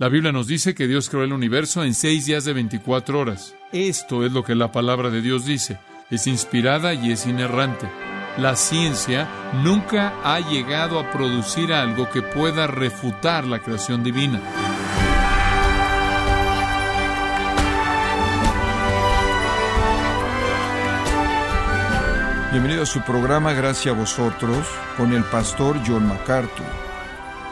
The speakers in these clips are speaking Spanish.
La Biblia nos dice que Dios creó el universo en seis días de 24 horas. Esto es lo que la palabra de Dios dice. Es inspirada y es inerrante. La ciencia nunca ha llegado a producir algo que pueda refutar la creación divina. Bienvenido a su programa Gracias a vosotros con el pastor John MacArthur.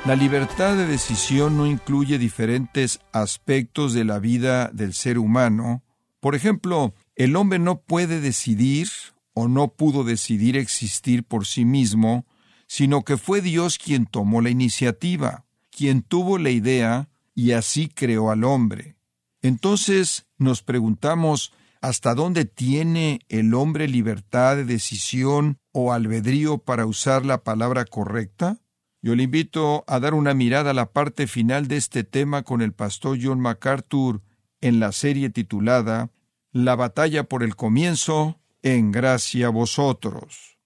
La libertad de decisión no incluye diferentes aspectos de la vida del ser humano. Por ejemplo, el hombre no puede decidir o no pudo decidir existir por sí mismo, sino que fue Dios quien tomó la iniciativa, quien tuvo la idea y así creó al hombre. Entonces nos preguntamos, ¿Hasta dónde tiene el hombre libertad de decisión o albedrío para usar la palabra correcta? Yo le invito a dar una mirada a la parte final de este tema con el pastor John MacArthur en la serie titulada La batalla por el comienzo, en gracia vosotros.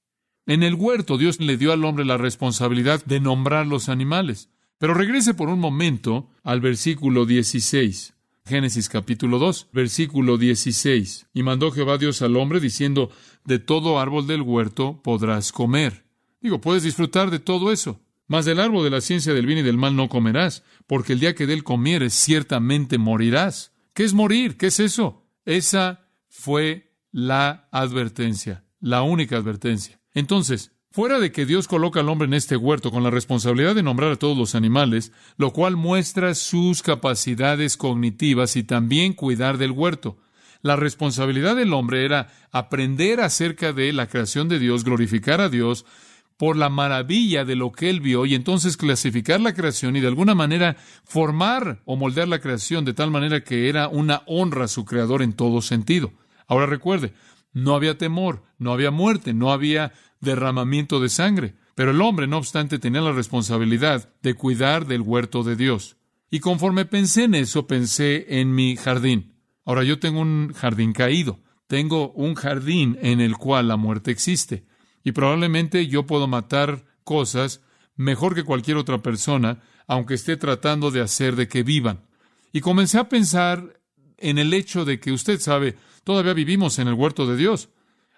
En el huerto Dios le dio al hombre la responsabilidad de nombrar los animales. Pero regrese por un momento al versículo 16. Génesis capítulo 2, versículo 16. Y mandó Jehová Dios al hombre diciendo, de todo árbol del huerto podrás comer. Digo, puedes disfrutar de todo eso. Mas del árbol de la ciencia del bien y del mal no comerás, porque el día que de él comieres ciertamente morirás. ¿Qué es morir? ¿Qué es eso? Esa fue la advertencia, la única advertencia. Entonces, Fuera de que Dios coloca al hombre en este huerto con la responsabilidad de nombrar a todos los animales, lo cual muestra sus capacidades cognitivas y también cuidar del huerto. La responsabilidad del hombre era aprender acerca de la creación de Dios, glorificar a Dios por la maravilla de lo que él vio y entonces clasificar la creación y de alguna manera formar o moldear la creación de tal manera que era una honra a su creador en todo sentido. Ahora recuerde, no había temor, no había muerte, no había derramamiento de sangre. Pero el hombre, no obstante, tenía la responsabilidad de cuidar del huerto de Dios. Y conforme pensé en eso, pensé en mi jardín. Ahora yo tengo un jardín caído. Tengo un jardín en el cual la muerte existe. Y probablemente yo puedo matar cosas mejor que cualquier otra persona, aunque esté tratando de hacer de que vivan. Y comencé a pensar en el hecho de que usted sabe, todavía vivimos en el huerto de Dios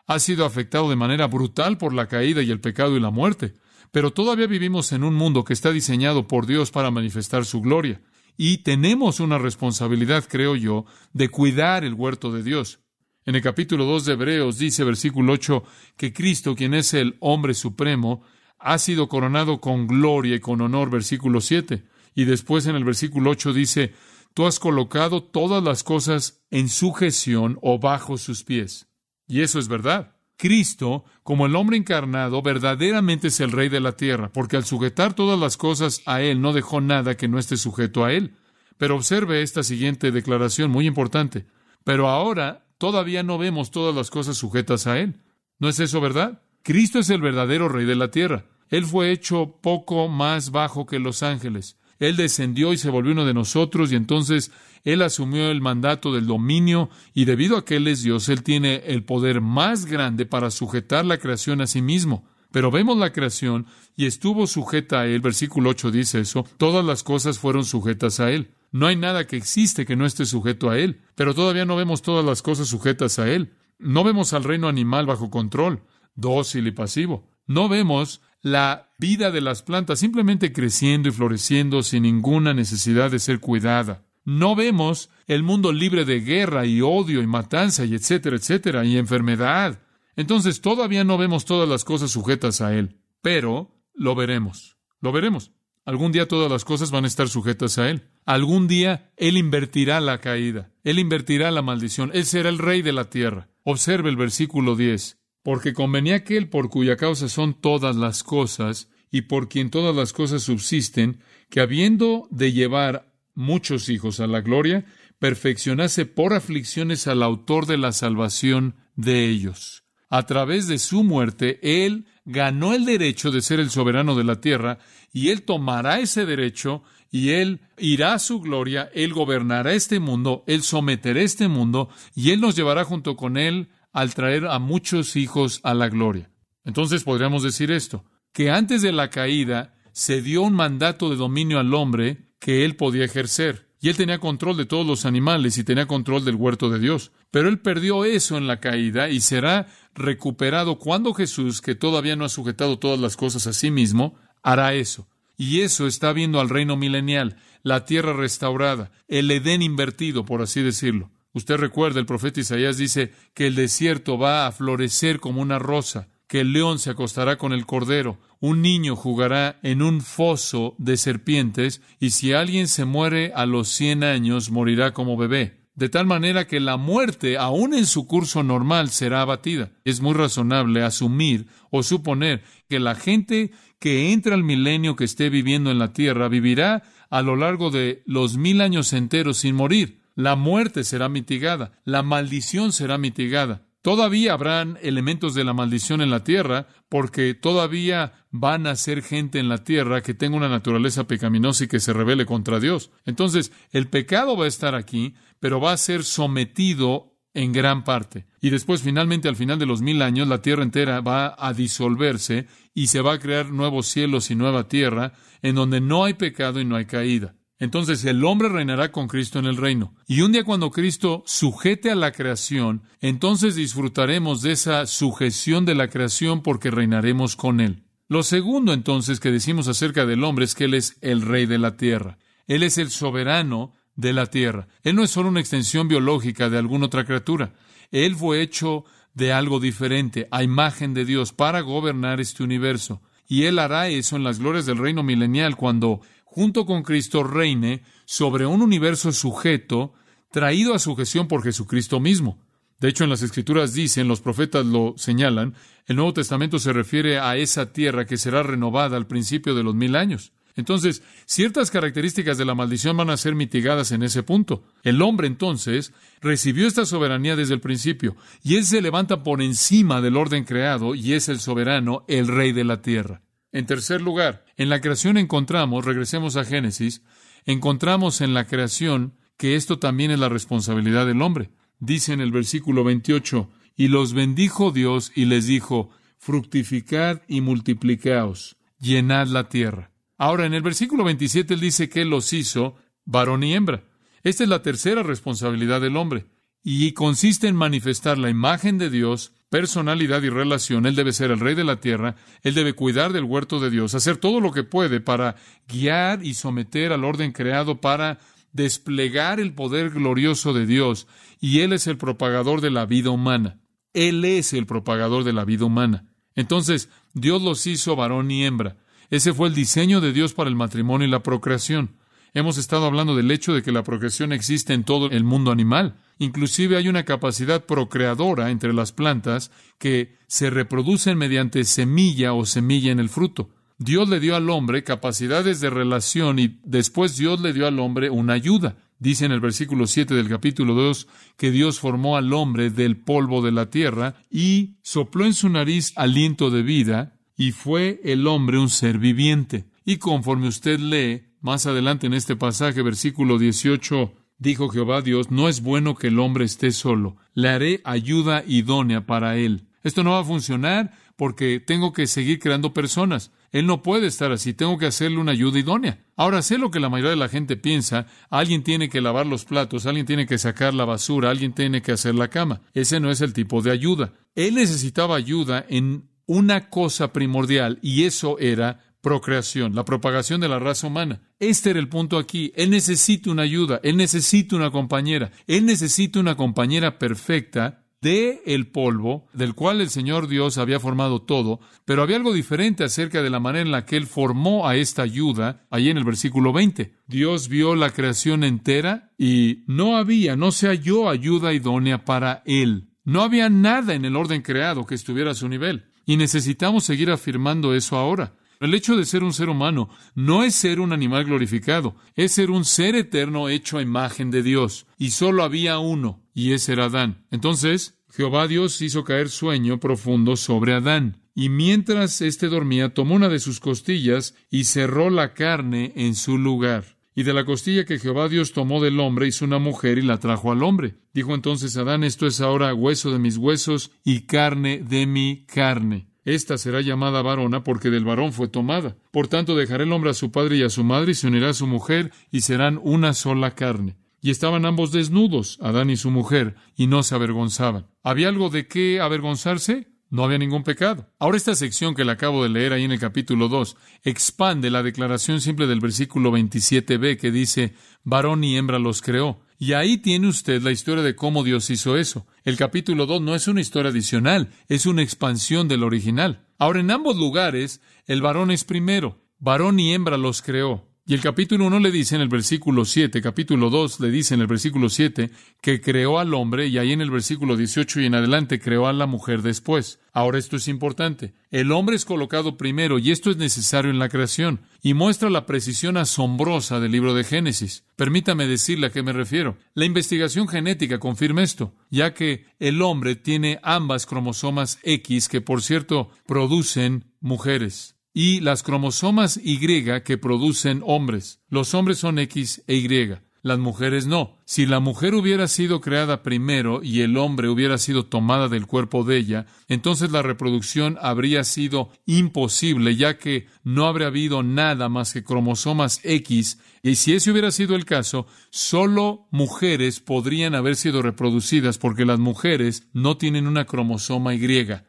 ha sido afectado de manera brutal por la caída y el pecado y la muerte, pero todavía vivimos en un mundo que está diseñado por Dios para manifestar su gloria. Y tenemos una responsabilidad, creo yo, de cuidar el huerto de Dios. En el capítulo 2 de Hebreos dice, versículo 8, que Cristo, quien es el hombre supremo, ha sido coronado con gloria y con honor, versículo 7. Y después en el versículo 8 dice, tú has colocado todas las cosas en sujeción o bajo sus pies. Y eso es verdad. Cristo, como el hombre encarnado, verdaderamente es el rey de la tierra, porque al sujetar todas las cosas a Él no dejó nada que no esté sujeto a Él. Pero observe esta siguiente declaración muy importante. Pero ahora todavía no vemos todas las cosas sujetas a Él. ¿No es eso verdad? Cristo es el verdadero rey de la tierra. Él fue hecho poco más bajo que los ángeles. Él descendió y se volvió uno de nosotros y entonces Él asumió el mandato del dominio y debido a que Él es Dios, Él tiene el poder más grande para sujetar la creación a sí mismo. Pero vemos la creación y estuvo sujeta a Él, versículo 8 dice eso, todas las cosas fueron sujetas a Él. No hay nada que existe que no esté sujeto a Él, pero todavía no vemos todas las cosas sujetas a Él. No vemos al reino animal bajo control, dócil y pasivo. No vemos la vida de las plantas simplemente creciendo y floreciendo sin ninguna necesidad de ser cuidada. No vemos el mundo libre de guerra y odio y matanza y etcétera, etcétera, y enfermedad. Entonces todavía no vemos todas las cosas sujetas a Él, pero lo veremos. Lo veremos. Algún día todas las cosas van a estar sujetas a Él. Algún día Él invertirá la caída. Él invertirá la maldición. Él será el rey de la tierra. Observe el versículo 10 porque convenía aquel por cuya causa son todas las cosas, y por quien todas las cosas subsisten, que habiendo de llevar muchos hijos a la gloria, perfeccionase por aflicciones al autor de la salvación de ellos. A través de su muerte, Él ganó el derecho de ser el soberano de la tierra, y Él tomará ese derecho, y Él irá a su gloria, Él gobernará este mundo, Él someterá este mundo, y Él nos llevará junto con Él al traer a muchos hijos a la gloria. Entonces podríamos decir esto, que antes de la caída se dio un mandato de dominio al hombre que él podía ejercer. Y él tenía control de todos los animales y tenía control del huerto de Dios. Pero él perdió eso en la caída y será recuperado cuando Jesús, que todavía no ha sujetado todas las cosas a sí mismo, hará eso. Y eso está viendo al reino milenial, la tierra restaurada, el Edén invertido, por así decirlo. Usted recuerda, el profeta Isaías dice que el desierto va a florecer como una rosa, que el león se acostará con el cordero, un niño jugará en un foso de serpientes, y si alguien se muere a los cien años, morirá como bebé. De tal manera que la muerte, aun en su curso normal, será abatida. Es muy razonable asumir o suponer que la gente que entra al milenio que esté viviendo en la tierra vivirá a lo largo de los mil años enteros sin morir. La muerte será mitigada, la maldición será mitigada. Todavía habrán elementos de la maldición en la tierra, porque todavía van a ser gente en la tierra que tenga una naturaleza pecaminosa y que se rebele contra Dios. Entonces, el pecado va a estar aquí, pero va a ser sometido en gran parte. Y después, finalmente, al final de los mil años, la tierra entera va a disolverse y se va a crear nuevos cielos y nueva tierra, en donde no hay pecado y no hay caída. Entonces el hombre reinará con Cristo en el reino. Y un día cuando Cristo sujete a la creación, entonces disfrutaremos de esa sujeción de la creación porque reinaremos con Él. Lo segundo entonces que decimos acerca del hombre es que Él es el rey de la tierra. Él es el soberano de la tierra. Él no es solo una extensión biológica de alguna otra criatura. Él fue hecho de algo diferente, a imagen de Dios, para gobernar este universo. Y Él hará eso en las glorias del reino milenial cuando junto con Cristo reine sobre un universo sujeto, traído a sujeción por Jesucristo mismo. De hecho, en las Escrituras dicen, los profetas lo señalan, el Nuevo Testamento se refiere a esa tierra que será renovada al principio de los mil años. Entonces, ciertas características de la maldición van a ser mitigadas en ese punto. El hombre, entonces, recibió esta soberanía desde el principio, y él se levanta por encima del orden creado, y es el soberano, el rey de la tierra. En tercer lugar, en la creación encontramos, regresemos a Génesis, encontramos en la creación que esto también es la responsabilidad del hombre. Dice en el versículo 28, y los bendijo Dios y les dijo, fructificad y multiplicaos, llenad la tierra. Ahora, en el versículo 27 él dice que los hizo varón y hembra. Esta es la tercera responsabilidad del hombre, y consiste en manifestar la imagen de Dios personalidad y relación. Él debe ser el rey de la tierra, él debe cuidar del huerto de Dios, hacer todo lo que puede para guiar y someter al orden creado para desplegar el poder glorioso de Dios, y él es el propagador de la vida humana. Él es el propagador de la vida humana. Entonces, Dios los hizo varón y hembra. Ese fue el diseño de Dios para el matrimonio y la procreación. Hemos estado hablando del hecho de que la procreación existe en todo el mundo animal. Inclusive hay una capacidad procreadora entre las plantas que se reproducen mediante semilla o semilla en el fruto. Dios le dio al hombre capacidades de relación y después Dios le dio al hombre una ayuda. Dice en el versículo 7 del capítulo 2 que Dios formó al hombre del polvo de la tierra y sopló en su nariz aliento de vida y fue el hombre un ser viviente. Y conforme usted lee, más adelante en este pasaje, versículo 18, dijo Jehová Dios, no es bueno que el hombre esté solo, le haré ayuda idónea para él. Esto no va a funcionar porque tengo que seguir creando personas. Él no puede estar así, tengo que hacerle una ayuda idónea. Ahora sé lo que la mayoría de la gente piensa, alguien tiene que lavar los platos, alguien tiene que sacar la basura, alguien tiene que hacer la cama. Ese no es el tipo de ayuda. Él necesitaba ayuda en una cosa primordial y eso era procreación, la propagación de la raza humana. Este era el punto aquí. Él necesita una ayuda, él necesita una compañera, él necesita una compañera perfecta de el polvo, del cual el Señor Dios había formado todo, pero había algo diferente acerca de la manera en la que Él formó a esta ayuda, ahí en el versículo 20. Dios vio la creación entera y no había, no se halló ayuda idónea para Él. No había nada en el orden creado que estuviera a su nivel. Y necesitamos seguir afirmando eso ahora. El hecho de ser un ser humano no es ser un animal glorificado, es ser un ser eterno hecho a imagen de Dios. Y solo había uno, y ese era Adán. Entonces, Jehová Dios hizo caer sueño profundo sobre Adán. Y mientras éste dormía, tomó una de sus costillas y cerró la carne en su lugar. Y de la costilla que Jehová Dios tomó del hombre hizo una mujer y la trajo al hombre. Dijo entonces Adán, esto es ahora hueso de mis huesos y carne de mi carne. Esta será llamada varona porque del varón fue tomada. Por tanto, dejará el hombre a su padre y a su madre y se unirá a su mujer y serán una sola carne. Y estaban ambos desnudos, Adán y su mujer, y no se avergonzaban. ¿Había algo de qué avergonzarse? No había ningún pecado. Ahora esta sección que le acabo de leer ahí en el capítulo 2 expande la declaración simple del versículo 27b que dice, varón y hembra los creó. Y ahí tiene usted la historia de cómo Dios hizo eso. El capítulo 2 no es una historia adicional, es una expansión del original. Ahora, en ambos lugares, el varón es primero. Varón y hembra los creó. Y el capítulo 1 le dice en el versículo 7, capítulo 2 le dice en el versículo 7 que creó al hombre y ahí en el versículo 18 y en adelante creó a la mujer después. Ahora esto es importante. El hombre es colocado primero y esto es necesario en la creación y muestra la precisión asombrosa del libro de Génesis. Permítame decirle a qué me refiero. La investigación genética confirma esto, ya que el hombre tiene ambas cromosomas X que por cierto producen mujeres y las cromosomas Y que producen hombres. Los hombres son X e Y, las mujeres no. Si la mujer hubiera sido creada primero y el hombre hubiera sido tomada del cuerpo de ella, entonces la reproducción habría sido imposible, ya que no habría habido nada más que cromosomas X, y si ese hubiera sido el caso, solo mujeres podrían haber sido reproducidas porque las mujeres no tienen una cromosoma Y.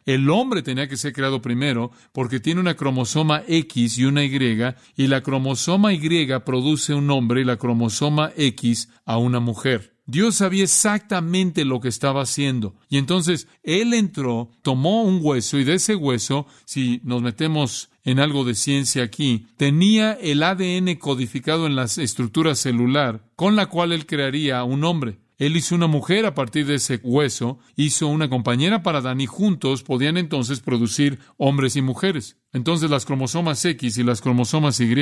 El hombre tenía que ser creado primero porque tiene una cromosoma X y una Y, y la cromosoma Y produce un hombre y la cromosoma X a una mujer. Dios sabía exactamente lo que estaba haciendo. Y entonces Él entró, tomó un hueso y de ese hueso, si nos metemos en algo de ciencia aquí, tenía el ADN codificado en la estructura celular con la cual Él crearía un hombre. Él hizo una mujer a partir de ese hueso, hizo una compañera para Adán y juntos podían entonces producir hombres y mujeres. Entonces las cromosomas X y las cromosomas Y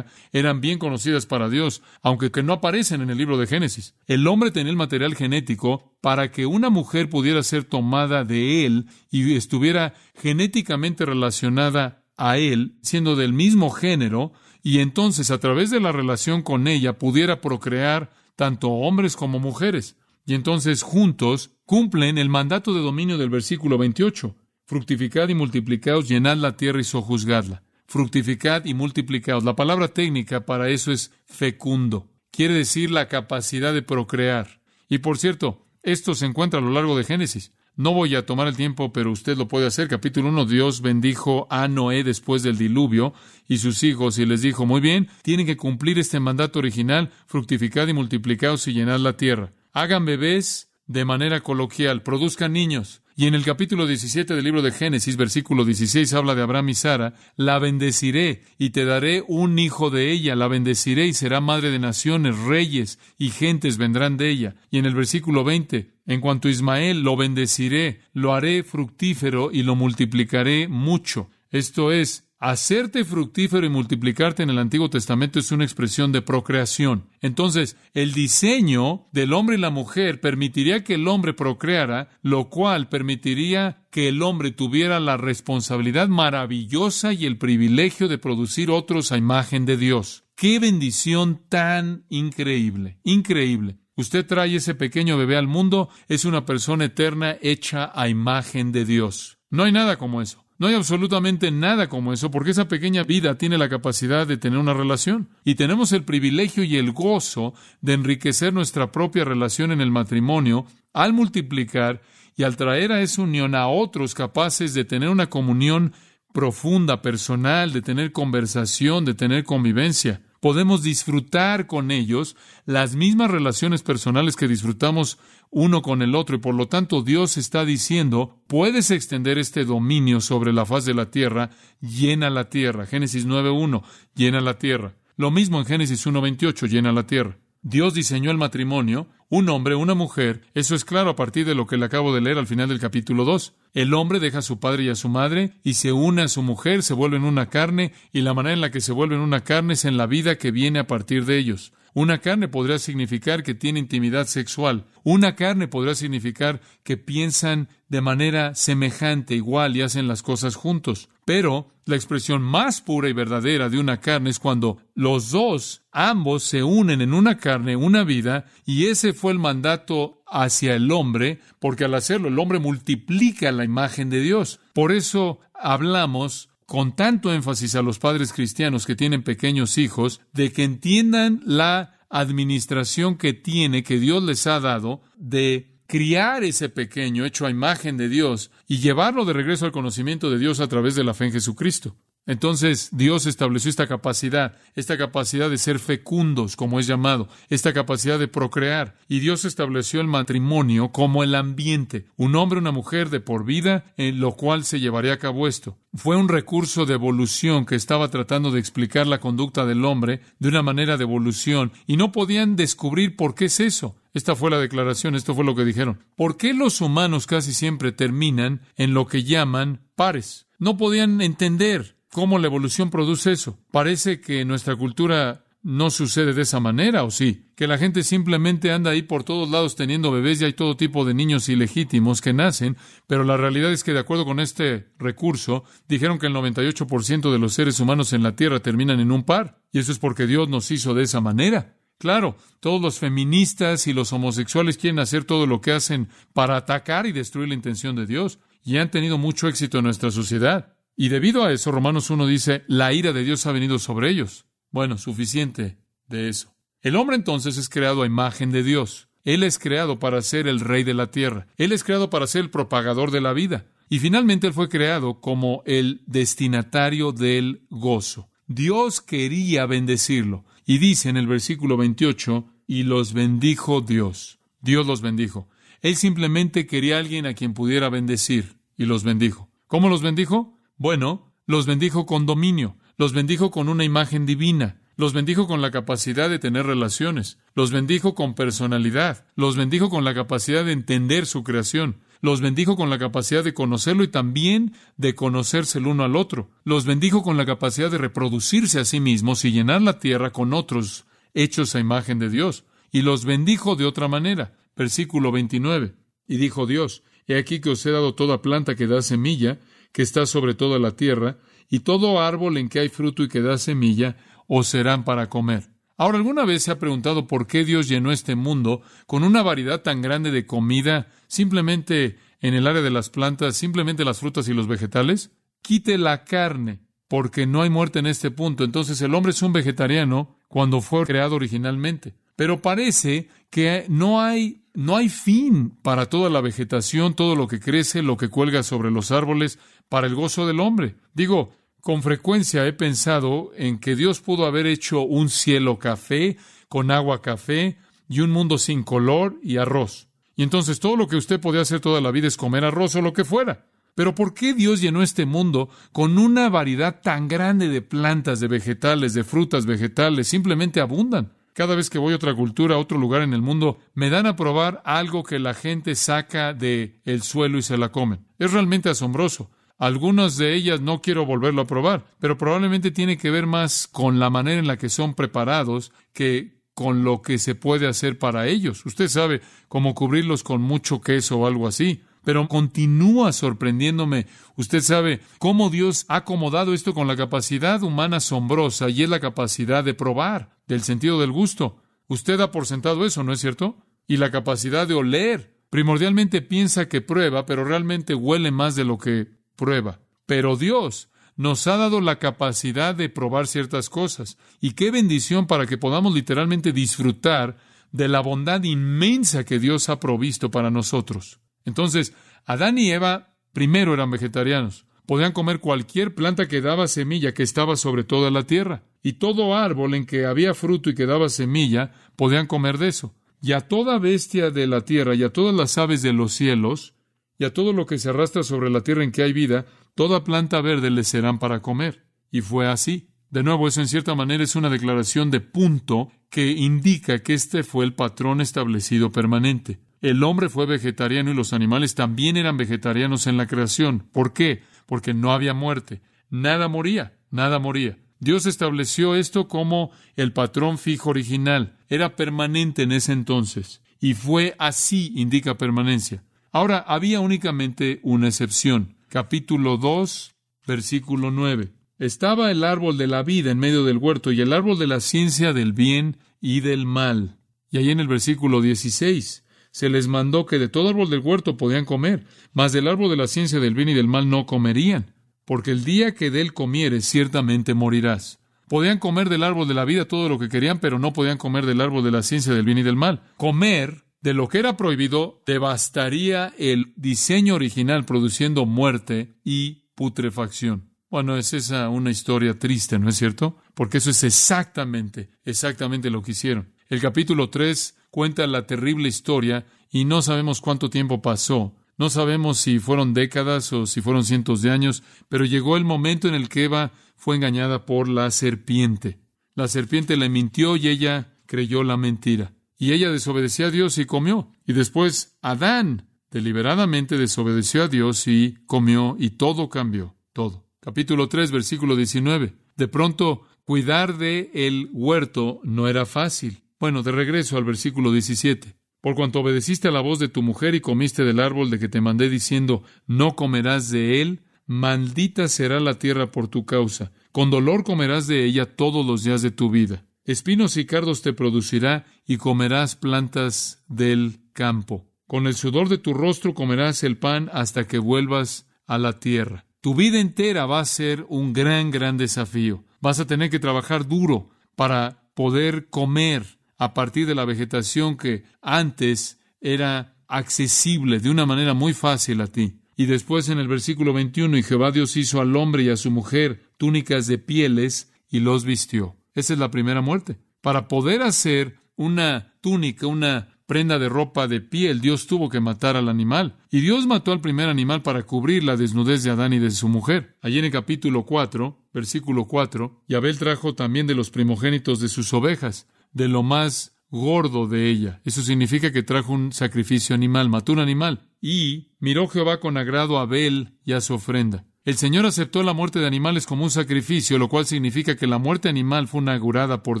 eran bien conocidas para Dios, aunque que no aparecen en el libro de Génesis. El hombre tenía el material genético para que una mujer pudiera ser tomada de él y estuviera genéticamente relacionada a él, siendo del mismo género, y entonces a través de la relación con ella pudiera procrear tanto hombres como mujeres. Y entonces juntos cumplen el mandato de dominio del versículo 28. Fructificad y multiplicaos, llenad la tierra y sojuzgadla. Fructificad y multiplicaos. La palabra técnica para eso es fecundo. Quiere decir la capacidad de procrear. Y por cierto, esto se encuentra a lo largo de Génesis. No voy a tomar el tiempo, pero usted lo puede hacer. Capítulo 1, Dios bendijo a Noé después del diluvio y sus hijos y les dijo, muy bien, tienen que cumplir este mandato original, fructificad y multiplicaos y llenad la tierra. Hagan bebés de manera coloquial, produzcan niños. Y en el capítulo 17 del libro de Génesis, versículo 16, habla de Abraham y Sara, la bendeciré y te daré un hijo de ella, la bendeciré y será madre de naciones, reyes y gentes vendrán de ella. Y en el versículo 20, en cuanto a Ismael, lo bendeciré, lo haré fructífero y lo multiplicaré mucho. Esto es, Hacerte fructífero y multiplicarte en el Antiguo Testamento es una expresión de procreación. Entonces, el diseño del hombre y la mujer permitiría que el hombre procreara, lo cual permitiría que el hombre tuviera la responsabilidad maravillosa y el privilegio de producir otros a imagen de Dios. ¡Qué bendición tan increíble! Increíble. Usted trae ese pequeño bebé al mundo, es una persona eterna hecha a imagen de Dios. No hay nada como eso. No hay absolutamente nada como eso, porque esa pequeña vida tiene la capacidad de tener una relación. Y tenemos el privilegio y el gozo de enriquecer nuestra propia relación en el matrimonio al multiplicar y al traer a esa unión a otros capaces de tener una comunión profunda, personal, de tener conversación, de tener convivencia. Podemos disfrutar con ellos las mismas relaciones personales que disfrutamos uno con el otro y por lo tanto Dios está diciendo, puedes extender este dominio sobre la faz de la tierra, llena la tierra. Génesis 9.1, llena la tierra. Lo mismo en Génesis 1.28, llena la tierra. Dios diseñó el matrimonio, un hombre, una mujer, eso es claro a partir de lo que le acabo de leer al final del capítulo 2. El hombre deja a su padre y a su madre y se une a su mujer, se vuelven una carne, y la manera en la que se vuelven una carne es en la vida que viene a partir de ellos. Una carne podría significar que tiene intimidad sexual. Una carne podría significar que piensan de manera semejante, igual y hacen las cosas juntos. Pero la expresión más pura y verdadera de una carne es cuando los dos, ambos, se unen en una carne, una vida, y ese fue el mandato hacia el hombre, porque al hacerlo el hombre multiplica la imagen de Dios. Por eso hablamos con tanto énfasis a los padres cristianos que tienen pequeños hijos de que entiendan la administración que tiene, que Dios les ha dado, de criar ese pequeño hecho a imagen de Dios y llevarlo de regreso al conocimiento de Dios a través de la fe en Jesucristo. Entonces Dios estableció esta capacidad, esta capacidad de ser fecundos, como es llamado, esta capacidad de procrear. Y Dios estableció el matrimonio como el ambiente, un hombre una mujer de por vida, en lo cual se llevaría a cabo esto. Fue un recurso de evolución que estaba tratando de explicar la conducta del hombre de una manera de evolución, y no podían descubrir por qué es eso. Esta fue la declaración, esto fue lo que dijeron. ¿Por qué los humanos casi siempre terminan en lo que llaman pares? No podían entender cómo la evolución produce eso. Parece que en nuestra cultura no sucede de esa manera, ¿o sí? Que la gente simplemente anda ahí por todos lados teniendo bebés y hay todo tipo de niños ilegítimos que nacen, pero la realidad es que de acuerdo con este recurso, dijeron que el 98% de los seres humanos en la Tierra terminan en un par, y eso es porque Dios nos hizo de esa manera. Claro, todos los feministas y los homosexuales quieren hacer todo lo que hacen para atacar y destruir la intención de Dios, y han tenido mucho éxito en nuestra sociedad. Y debido a eso, Romanos 1 dice, la ira de Dios ha venido sobre ellos. Bueno, suficiente de eso. El hombre entonces es creado a imagen de Dios. Él es creado para ser el rey de la tierra. Él es creado para ser el propagador de la vida. Y finalmente él fue creado como el destinatario del gozo. Dios quería bendecirlo. Y dice en el versículo 28, y los bendijo Dios. Dios los bendijo. Él simplemente quería alguien a quien pudiera bendecir. Y los bendijo. ¿Cómo los bendijo? Bueno, los bendijo con dominio, los bendijo con una imagen divina, los bendijo con la capacidad de tener relaciones, los bendijo con personalidad, los bendijo con la capacidad de entender su creación, los bendijo con la capacidad de conocerlo y también de conocerse el uno al otro, los bendijo con la capacidad de reproducirse a sí mismos y llenar la tierra con otros hechos a imagen de Dios, y los bendijo de otra manera. Versículo 29. Y dijo Dios, He aquí que os he dado toda planta que da semilla, que está sobre toda la tierra, y todo árbol en que hay fruto y que da semilla, os serán para comer. Ahora, ¿alguna vez se ha preguntado por qué Dios llenó este mundo con una variedad tan grande de comida simplemente en el área de las plantas, simplemente las frutas y los vegetales? Quite la carne, porque no hay muerte en este punto. Entonces el hombre es un vegetariano cuando fue creado originalmente. Pero parece que no hay, no hay fin para toda la vegetación, todo lo que crece, lo que cuelga sobre los árboles, para el gozo del hombre. Digo, con frecuencia he pensado en que Dios pudo haber hecho un cielo café, con agua café, y un mundo sin color y arroz. Y entonces todo lo que usted podía hacer toda la vida es comer arroz o lo que fuera. Pero ¿por qué Dios llenó este mundo con una variedad tan grande de plantas, de vegetales, de frutas vegetales? Simplemente abundan. Cada vez que voy a otra cultura, a otro lugar en el mundo, me dan a probar algo que la gente saca de el suelo y se la comen. Es realmente asombroso. Algunas de ellas no quiero volverlo a probar, pero probablemente tiene que ver más con la manera en la que son preparados que con lo que se puede hacer para ellos. Usted sabe cómo cubrirlos con mucho queso o algo así. Pero continúa sorprendiéndome. Usted sabe cómo Dios ha acomodado esto con la capacidad humana asombrosa y es la capacidad de probar, del sentido del gusto. Usted ha por sentado eso, ¿no es cierto? Y la capacidad de oler. Primordialmente piensa que prueba, pero realmente huele más de lo que prueba. Pero Dios nos ha dado la capacidad de probar ciertas cosas. Y qué bendición para que podamos literalmente disfrutar de la bondad inmensa que Dios ha provisto para nosotros. Entonces, Adán y Eva primero eran vegetarianos. Podían comer cualquier planta que daba semilla que estaba sobre toda la tierra. Y todo árbol en que había fruto y que daba semilla, podían comer de eso. Y a toda bestia de la tierra y a todas las aves de los cielos, y a todo lo que se arrastra sobre la tierra en que hay vida, toda planta verde les serán para comer. Y fue así. De nuevo, eso en cierta manera es una declaración de punto que indica que este fue el patrón establecido permanente. El hombre fue vegetariano y los animales también eran vegetarianos en la creación. ¿Por qué? Porque no había muerte. Nada moría, nada moría. Dios estableció esto como el patrón fijo original. Era permanente en ese entonces. Y fue así, indica permanencia. Ahora, había únicamente una excepción. Capítulo 2, versículo 9. Estaba el árbol de la vida en medio del huerto y el árbol de la ciencia del bien y del mal. Y ahí en el versículo 16 se les mandó que de todo árbol del huerto podían comer, mas del árbol de la ciencia del bien y del mal no comerían, porque el día que de él comieres ciertamente morirás. Podían comer del árbol de la vida todo lo que querían, pero no podían comer del árbol de la ciencia del bien y del mal. Comer de lo que era prohibido devastaría el diseño original, produciendo muerte y putrefacción. Bueno, es esa una historia triste, ¿no es cierto? Porque eso es exactamente, exactamente lo que hicieron. El capítulo 3 cuenta la terrible historia y no sabemos cuánto tiempo pasó. No sabemos si fueron décadas o si fueron cientos de años, pero llegó el momento en el que Eva fue engañada por la serpiente. La serpiente le mintió y ella creyó la mentira. Y ella desobedeció a Dios y comió. Y después Adán deliberadamente desobedeció a Dios y comió y todo cambió, todo. Capítulo 3, versículo 19. De pronto, cuidar de el huerto no era fácil. Bueno, de regreso al versículo 17. Por cuanto obedeciste a la voz de tu mujer y comiste del árbol de que te mandé diciendo, no comerás de él, maldita será la tierra por tu causa. Con dolor comerás de ella todos los días de tu vida. Espinos y cardos te producirá y comerás plantas del campo. Con el sudor de tu rostro comerás el pan hasta que vuelvas a la tierra. Tu vida entera va a ser un gran, gran desafío. Vas a tener que trabajar duro para poder comer a partir de la vegetación que antes era accesible de una manera muy fácil a ti. Y después en el versículo 21, y Jehová Dios hizo al hombre y a su mujer túnicas de pieles y los vistió. Esa es la primera muerte. Para poder hacer una túnica, una prenda de ropa de piel, Dios tuvo que matar al animal. Y Dios mató al primer animal para cubrir la desnudez de Adán y de su mujer. Allí en el capítulo 4, versículo 4, y Abel trajo también de los primogénitos de sus ovejas, de lo más gordo de ella. Eso significa que trajo un sacrificio animal, mató un animal. Y miró Jehová con agrado a Abel y a su ofrenda. El Señor aceptó la muerte de animales como un sacrificio, lo cual significa que la muerte animal fue inaugurada por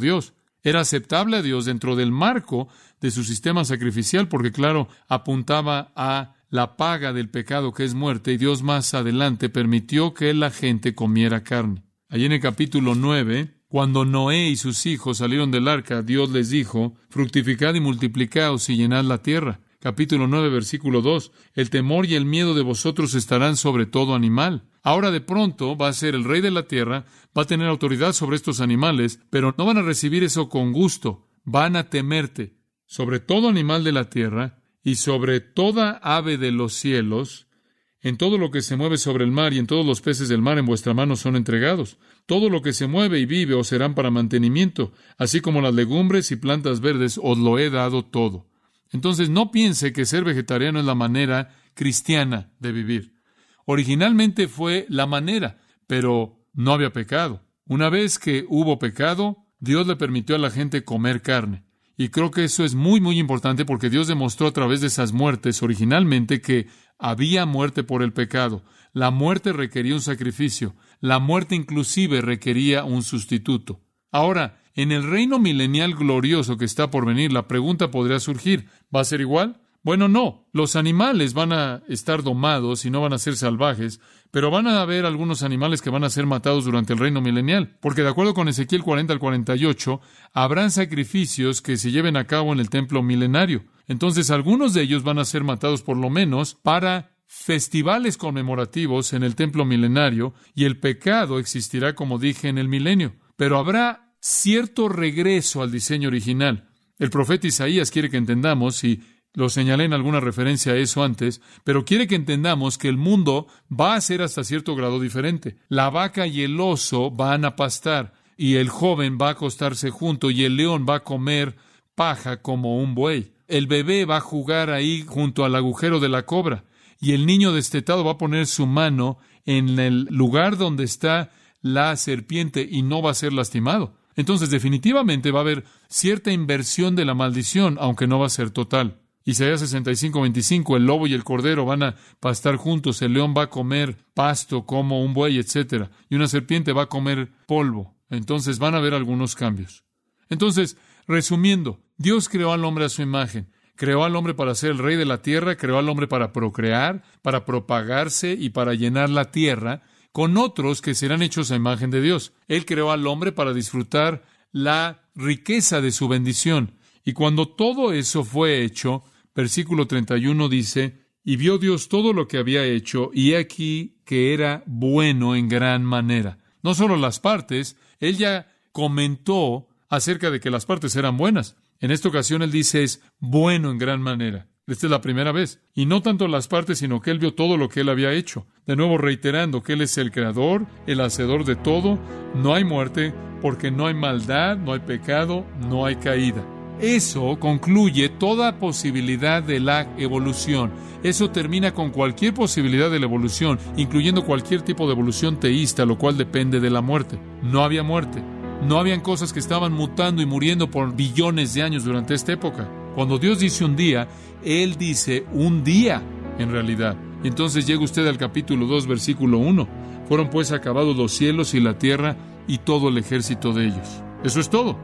Dios. Era aceptable a Dios dentro del marco de su sistema sacrificial, porque claro, apuntaba a la paga del pecado que es muerte, y Dios más adelante permitió que la gente comiera carne. Allí en el capítulo 9, cuando Noé y sus hijos salieron del arca, Dios les dijo, fructificad y multiplicaos y llenad la tierra. Capítulo 9, versículo 2, el temor y el miedo de vosotros estarán sobre todo animal. Ahora de pronto va a ser el rey de la tierra, va a tener autoridad sobre estos animales, pero no van a recibir eso con gusto, van a temerte sobre todo animal de la tierra y sobre toda ave de los cielos, en todo lo que se mueve sobre el mar y en todos los peces del mar en vuestra mano son entregados. Todo lo que se mueve y vive os serán para mantenimiento, así como las legumbres y plantas verdes os lo he dado todo. Entonces no piense que ser vegetariano es la manera cristiana de vivir. Originalmente fue la manera, pero no había pecado. Una vez que hubo pecado, Dios le permitió a la gente comer carne. Y creo que eso es muy, muy importante porque Dios demostró a través de esas muertes originalmente que había muerte por el pecado. La muerte requería un sacrificio. La muerte inclusive requería un sustituto. Ahora, en el reino milenial glorioso que está por venir, la pregunta podría surgir, ¿va a ser igual? Bueno, no, los animales van a estar domados y no van a ser salvajes, pero van a haber algunos animales que van a ser matados durante el reino milenial, porque de acuerdo con Ezequiel 40 al 48, habrán sacrificios que se lleven a cabo en el templo milenario. Entonces, algunos de ellos van a ser matados por lo menos para festivales conmemorativos en el templo milenario, y el pecado existirá, como dije, en el milenio. Pero habrá cierto regreso al diseño original. El profeta Isaías quiere que entendamos, y lo señalé en alguna referencia a eso antes, pero quiere que entendamos que el mundo va a ser hasta cierto grado diferente. La vaca y el oso van a pastar, y el joven va a acostarse junto, y el león va a comer paja como un buey. El bebé va a jugar ahí junto al agujero de la cobra, y el niño destetado va a poner su mano en el lugar donde está la serpiente y no va a ser lastimado. Entonces, definitivamente va a haber cierta inversión de la maldición, aunque no va a ser total. Isaías 65, 25, el lobo y el cordero van a pastar juntos, el león va a comer pasto como un buey, etc. Y una serpiente va a comer polvo. Entonces van a haber algunos cambios. Entonces, resumiendo, Dios creó al hombre a su imagen. Creó al hombre para ser el rey de la tierra, creó al hombre para procrear, para propagarse y para llenar la tierra con otros que serán hechos a imagen de Dios. Él creó al hombre para disfrutar la riqueza de su bendición. Y cuando todo eso fue hecho, Versículo 31 dice, Y vio Dios todo lo que había hecho, y aquí que era bueno en gran manera. No solo las partes, él ya comentó acerca de que las partes eran buenas. En esta ocasión él dice es bueno en gran manera. Esta es la primera vez. Y no tanto las partes, sino que él vio todo lo que él había hecho. De nuevo reiterando que él es el creador, el hacedor de todo. No hay muerte, porque no hay maldad, no hay pecado, no hay caída. Eso concluye toda posibilidad de la evolución. Eso termina con cualquier posibilidad de la evolución, incluyendo cualquier tipo de evolución teísta, lo cual depende de la muerte. No había muerte. No habían cosas que estaban mutando y muriendo por billones de años durante esta época. Cuando Dios dice un día, Él dice un día en realidad. Entonces llega usted al capítulo 2, versículo 1. Fueron pues acabados los cielos y la tierra y todo el ejército de ellos. Eso es todo.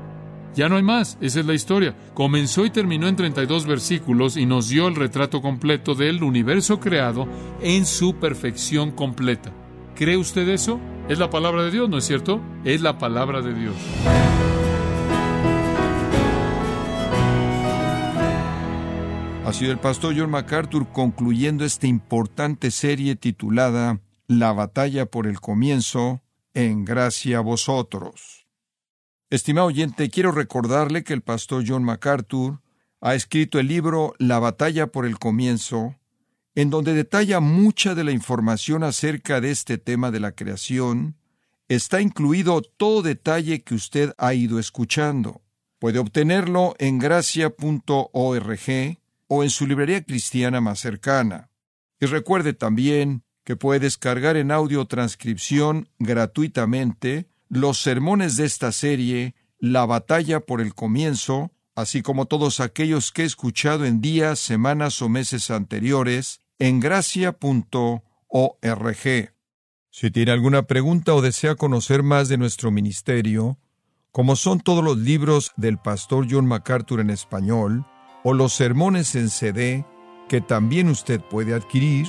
Ya no hay más, esa es la historia. Comenzó y terminó en 32 versículos y nos dio el retrato completo del universo creado en su perfección completa. ¿Cree usted eso? Es la palabra de Dios, ¿no es cierto? Es la palabra de Dios. Ha sido el pastor John MacArthur concluyendo esta importante serie titulada La batalla por el comienzo, en gracia a vosotros. Estimado oyente, quiero recordarle que el pastor John MacArthur ha escrito el libro La batalla por el comienzo, en donde detalla mucha de la información acerca de este tema de la creación, está incluido todo detalle que usted ha ido escuchando. Puede obtenerlo en gracia.org o en su librería cristiana más cercana. Y recuerde también que puede descargar en audio transcripción gratuitamente los sermones de esta serie, La batalla por el comienzo, así como todos aquellos que he escuchado en días, semanas o meses anteriores, en gracia.org. Si tiene alguna pregunta o desea conocer más de nuestro ministerio, como son todos los libros del pastor John MacArthur en español, o los sermones en CD, que también usted puede adquirir,